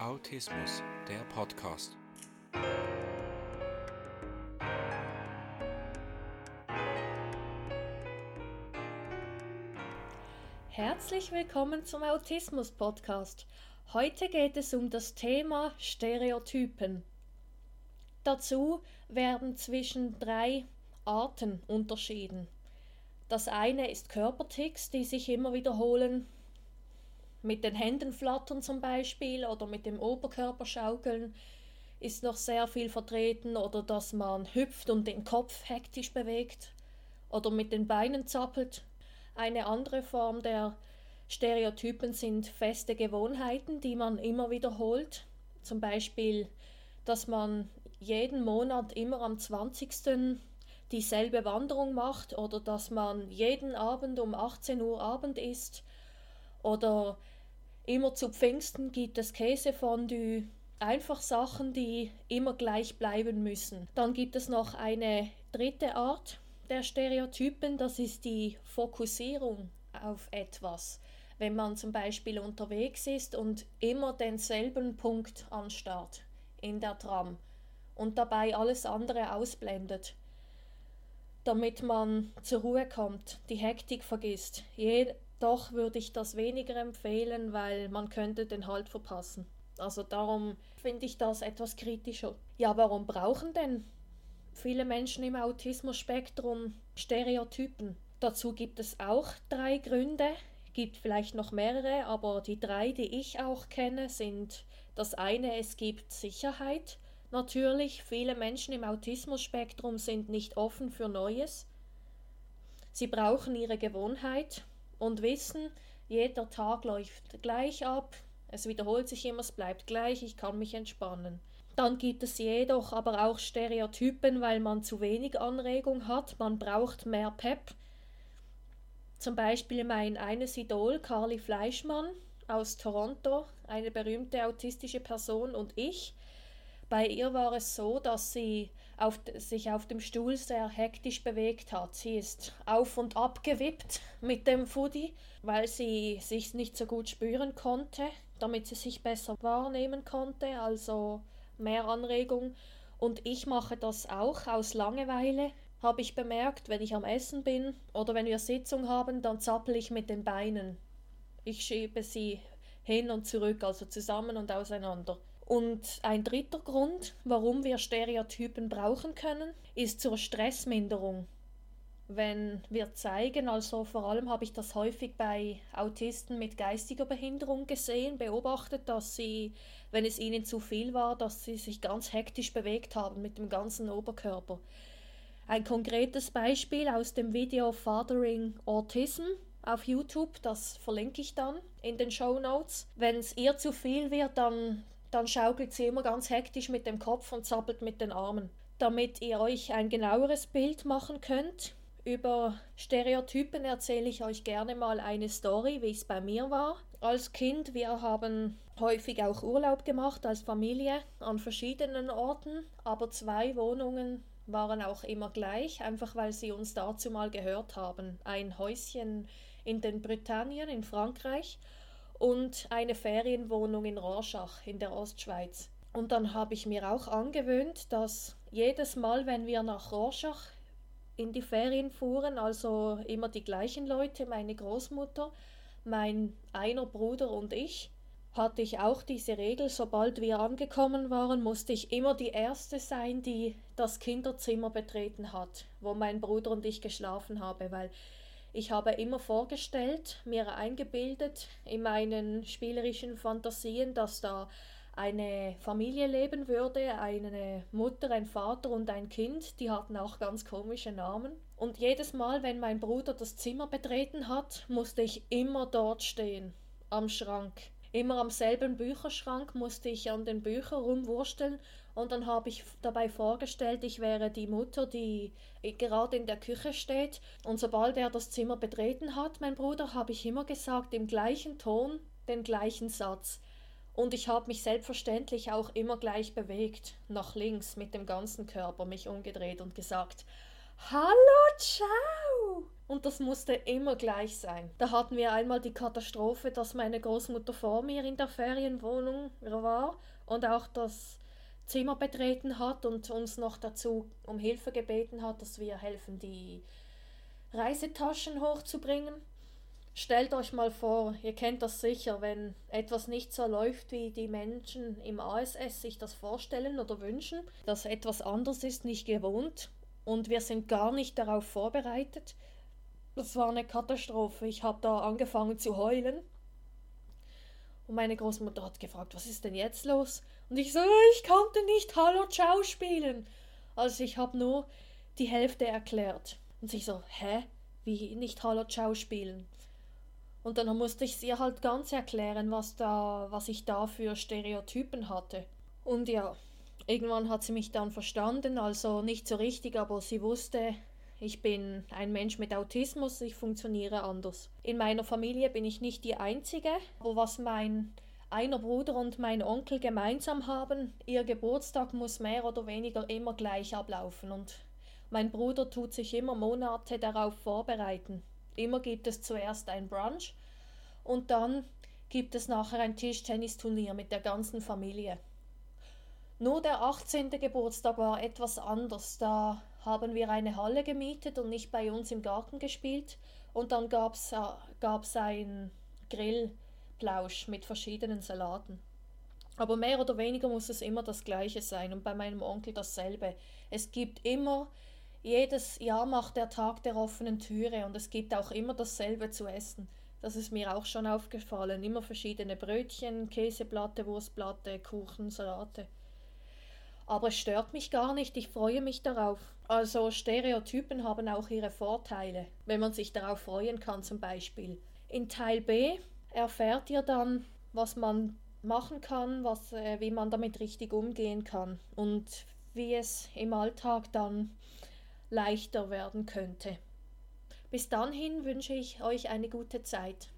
Autismus, der Podcast. Herzlich willkommen zum Autismus Podcast. Heute geht es um das Thema Stereotypen. Dazu werden zwischen drei Arten unterschieden. Das eine ist Körperticks, die sich immer wiederholen, mit den Händen flattern zum Beispiel oder mit dem Oberkörper schaukeln ist noch sehr viel vertreten oder dass man hüpft und den Kopf hektisch bewegt oder mit den Beinen zappelt. Eine andere Form der Stereotypen sind feste Gewohnheiten, die man immer wiederholt. Zum Beispiel, dass man jeden Monat immer am 20. dieselbe Wanderung macht oder dass man jeden Abend um 18 Uhr Abend isst oder immer zu Pfingsten gibt es Käsefondue. Einfach Sachen, die immer gleich bleiben müssen. Dann gibt es noch eine dritte Art der Stereotypen, das ist die Fokussierung auf etwas. Wenn man zum Beispiel unterwegs ist und immer denselben Punkt anstarrt in der Tram und dabei alles andere ausblendet, damit man zur Ruhe kommt, die Hektik vergisst. Doch würde ich das weniger empfehlen, weil man könnte den Halt verpassen. Also darum finde ich das etwas kritischer. Ja, warum brauchen denn viele Menschen im Autismus-Spektrum Stereotypen? Dazu gibt es auch drei Gründe, gibt vielleicht noch mehrere, aber die drei, die ich auch kenne, sind das eine, es gibt Sicherheit. Natürlich, viele Menschen im Autismus-Spektrum sind nicht offen für Neues. Sie brauchen ihre Gewohnheit und wissen, jeder Tag läuft gleich ab, es wiederholt sich immer, es bleibt gleich, ich kann mich entspannen. Dann gibt es jedoch aber auch Stereotypen, weil man zu wenig Anregung hat, man braucht mehr Pep. Zum Beispiel mein eines Idol, Carly Fleischmann aus Toronto, eine berühmte autistische Person und ich. Bei ihr war es so, dass sie auf, sich auf dem Stuhl sehr hektisch bewegt hat. Sie ist auf und ab gewippt mit dem Foodie, weil sie sich nicht so gut spüren konnte, damit sie sich besser wahrnehmen konnte, also mehr Anregung. Und ich mache das auch aus Langeweile. Habe ich bemerkt, wenn ich am Essen bin oder wenn wir Sitzung haben, dann zappel ich mit den Beinen. Ich schiebe sie hin und zurück, also zusammen und auseinander. Und ein dritter Grund, warum wir Stereotypen brauchen können, ist zur Stressminderung. Wenn wir zeigen, also vor allem habe ich das häufig bei Autisten mit geistiger Behinderung gesehen, beobachtet, dass sie, wenn es ihnen zu viel war, dass sie sich ganz hektisch bewegt haben mit dem ganzen Oberkörper. Ein konkretes Beispiel aus dem Video Fathering Autism auf YouTube, das verlinke ich dann in den Show Notes. Wenn es ihr zu viel wird, dann dann schaukelt sie immer ganz hektisch mit dem Kopf und zappelt mit den Armen. Damit ihr euch ein genaueres Bild machen könnt, über Stereotypen erzähle ich euch gerne mal eine Story, wie es bei mir war. Als Kind, wir haben häufig auch Urlaub gemacht als Familie an verschiedenen Orten, aber zwei Wohnungen waren auch immer gleich, einfach weil sie uns dazu mal gehört haben. Ein Häuschen in den Britannien in Frankreich und eine Ferienwohnung in Rorschach in der Ostschweiz. Und dann habe ich mir auch angewöhnt, dass jedes Mal, wenn wir nach Rorschach in die Ferien fuhren, also immer die gleichen Leute, meine Großmutter, mein einer Bruder und ich, hatte ich auch diese Regel, sobald wir angekommen waren, musste ich immer die Erste sein, die das Kinderzimmer betreten hat, wo mein Bruder und ich geschlafen haben, weil ich habe immer vorgestellt, mir eingebildet in meinen spielerischen Fantasien, dass da eine Familie leben würde, eine Mutter, ein Vater und ein Kind, die hatten auch ganz komische Namen. Und jedes Mal, wenn mein Bruder das Zimmer betreten hat, musste ich immer dort stehen, am Schrank. Immer am selben Bücherschrank musste ich an den Büchern rumwursteln und dann habe ich dabei vorgestellt, ich wäre die Mutter, die gerade in der Küche steht und sobald er das Zimmer betreten hat, mein Bruder, habe ich immer gesagt, im gleichen Ton den gleichen Satz. Und ich habe mich selbstverständlich auch immer gleich bewegt, nach links mit dem ganzen Körper mich umgedreht und gesagt, Hallo, ciao! und das musste immer gleich sein. Da hatten wir einmal die Katastrophe, dass meine Großmutter vor mir in der Ferienwohnung war und auch das Zimmer betreten hat und uns noch dazu um Hilfe gebeten hat, dass wir helfen, die Reisetaschen hochzubringen. Stellt euch mal vor, ihr kennt das sicher, wenn etwas nicht so läuft, wie die Menschen im ASS sich das vorstellen oder wünschen, dass etwas anders ist, nicht gewohnt und wir sind gar nicht darauf vorbereitet. Das war eine Katastrophe. Ich habe da angefangen zu heulen. Und meine Großmutter hat gefragt, was ist denn jetzt los? Und ich so, ich konnte nicht Hallo Ciao spielen. Also ich habe nur die Hälfte erklärt. Und sie so, hä? Wie nicht Hallo Ciao spielen? Und dann musste ich ihr halt ganz erklären, was da, was ich da für Stereotypen hatte. Und ja, irgendwann hat sie mich dann verstanden, also nicht so richtig, aber sie wusste, ich bin ein Mensch mit Autismus, ich funktioniere anders. In meiner Familie bin ich nicht die Einzige, aber was mein einer Bruder und mein Onkel gemeinsam haben, ihr Geburtstag muss mehr oder weniger immer gleich ablaufen und mein Bruder tut sich immer Monate darauf vorbereiten. Immer gibt es zuerst ein Brunch und dann gibt es nachher ein Tischtennisturnier mit der ganzen Familie. Nur der 18. Geburtstag war etwas anders. Da haben wir eine Halle gemietet und nicht bei uns im Garten gespielt. Und dann gab es äh, einen Grillplausch mit verschiedenen Salaten. Aber mehr oder weniger muss es immer das Gleiche sein und bei meinem Onkel dasselbe. Es gibt immer jedes Jahr macht der Tag der offenen Türe und es gibt auch immer dasselbe zu essen. Das ist mir auch schon aufgefallen. Immer verschiedene Brötchen, Käseplatte, Wurstplatte, Kuchen, Salate. Aber es stört mich gar nicht, ich freue mich darauf. Also Stereotypen haben auch ihre Vorteile, wenn man sich darauf freuen kann zum Beispiel. In Teil B erfährt ihr dann, was man machen kann, was, äh, wie man damit richtig umgehen kann und wie es im Alltag dann leichter werden könnte. Bis dahin wünsche ich euch eine gute Zeit.